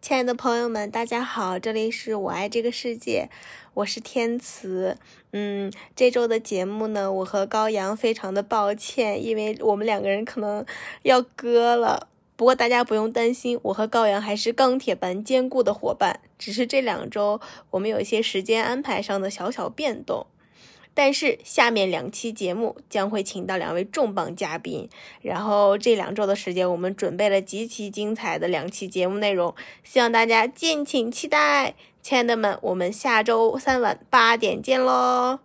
亲爱的朋友们，大家好，这里是我爱这个世界，我是天慈。嗯，这周的节目呢，我和高阳非常的抱歉，因为我们两个人可能要割了。不过大家不用担心，我和高阳还是钢铁般坚固的伙伴，只是这两周我们有一些时间安排上的小小变动。但是下面两期节目将会请到两位重磅嘉宾，然后这两周的时间，我们准备了极其精彩的两期节目内容，希望大家敬请期待。亲爱的们，我们下周三晚八点见喽！